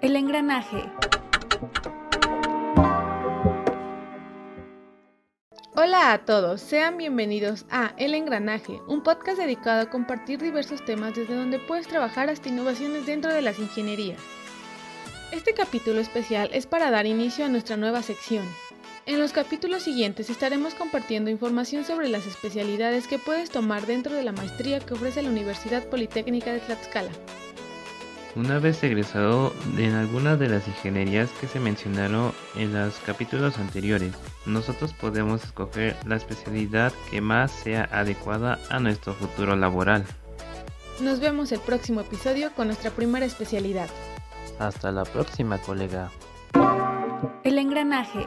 El engranaje. Hola a todos, sean bienvenidos a El Engranaje, un podcast dedicado a compartir diversos temas desde donde puedes trabajar hasta innovaciones dentro de las ingenierías. Este capítulo especial es para dar inicio a nuestra nueva sección. En los capítulos siguientes estaremos compartiendo información sobre las especialidades que puedes tomar dentro de la maestría que ofrece la Universidad Politécnica de Tlaxcala. Una vez egresado en alguna de las ingenierías que se mencionaron en los capítulos anteriores, nosotros podemos escoger la especialidad que más sea adecuada a nuestro futuro laboral. Nos vemos el próximo episodio con nuestra primera especialidad. Hasta la próxima, colega. El engranaje.